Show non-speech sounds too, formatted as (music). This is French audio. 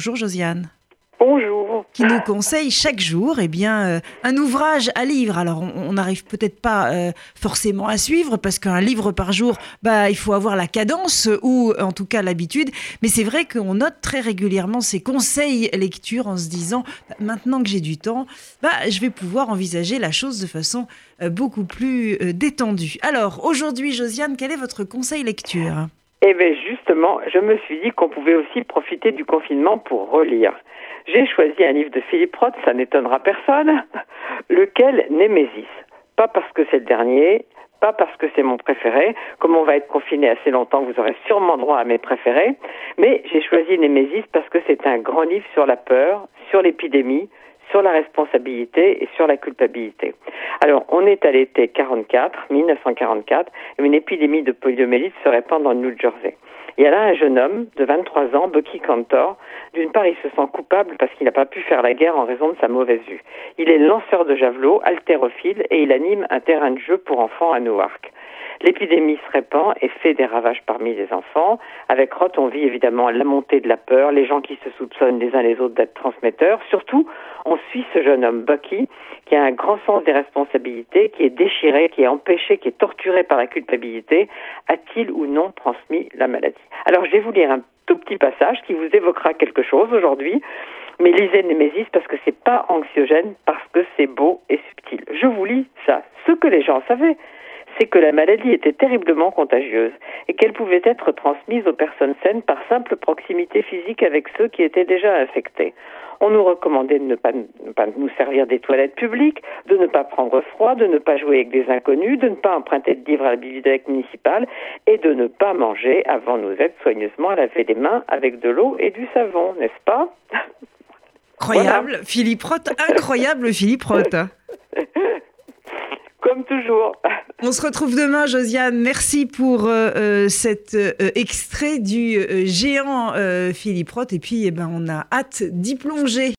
Bonjour Josiane. Bonjour. Qui nous conseille chaque jour eh bien, euh, un ouvrage à lire. Alors, on n'arrive peut-être pas euh, forcément à suivre parce qu'un livre par jour, bah, il faut avoir la cadence ou en tout cas l'habitude. Mais c'est vrai qu'on note très régulièrement ces conseils lecture en se disant bah, maintenant que j'ai du temps, bah, je vais pouvoir envisager la chose de façon euh, beaucoup plus détendue. Alors, aujourd'hui, Josiane, quel est votre conseil lecture? Eh bien justement, je me suis dit qu'on pouvait aussi profiter du confinement pour relire. J'ai choisi un livre de Philippe Roth, ça n'étonnera personne, (laughs) lequel Némésis? Pas parce que c'est le dernier, pas parce que c'est mon préféré. Comme on va être confiné assez longtemps, vous aurez sûrement droit à mes préférés. Mais j'ai choisi Némésis parce que c'est un grand livre sur la peur, sur l'épidémie, sur la responsabilité et sur la culpabilité. Alors, on est à l'été 44, 1944, et une épidémie de poliomyélite se répand dans le New Jersey. Il y a là un jeune homme de 23 ans, Bucky Cantor. D'une part, il se sent coupable parce qu'il n'a pas pu faire la guerre en raison de sa mauvaise vue. Il est lanceur de javelot, haltérophile, et il anime un terrain de jeu pour enfants à Newark. L'épidémie se répand et fait des ravages parmi les enfants. Avec Roth, on vit évidemment la montée de la peur, les gens qui se soupçonnent les uns les autres d'être transmetteurs. Surtout, on suit ce jeune homme, Bucky, qui a un grand sens des responsabilités, qui est déchiré, qui est empêché, qui est torturé par la culpabilité. A-t-il ou non transmis la maladie? Alors, je vais vous lire un tout petit passage qui vous évoquera quelque chose aujourd'hui. Mais lisez Némésis parce que c'est pas anxiogène, parce que c'est beau et subtil. Je vous lis ça. Ce que les gens savaient, c'est que la maladie était terriblement contagieuse et qu'elle pouvait être transmise aux personnes saines par simple proximité physique avec ceux qui étaient déjà infectés. On nous recommandait de ne pas, nous servir des toilettes publiques, de ne pas prendre froid, de ne pas jouer avec des inconnus, de ne pas emprunter de livres à la bibliothèque municipale et de ne pas manger avant nous être soigneusement à laver les mains avec de l'eau et du savon, n'est-ce pas? Incroyable, Philippe Roth, incroyable Philippe Roth. (laughs) Comme toujours. On se retrouve demain, Josiane. Merci pour euh, euh, cet euh, extrait du géant Philippe Roth. Et puis, eh ben, on a hâte d'y plonger.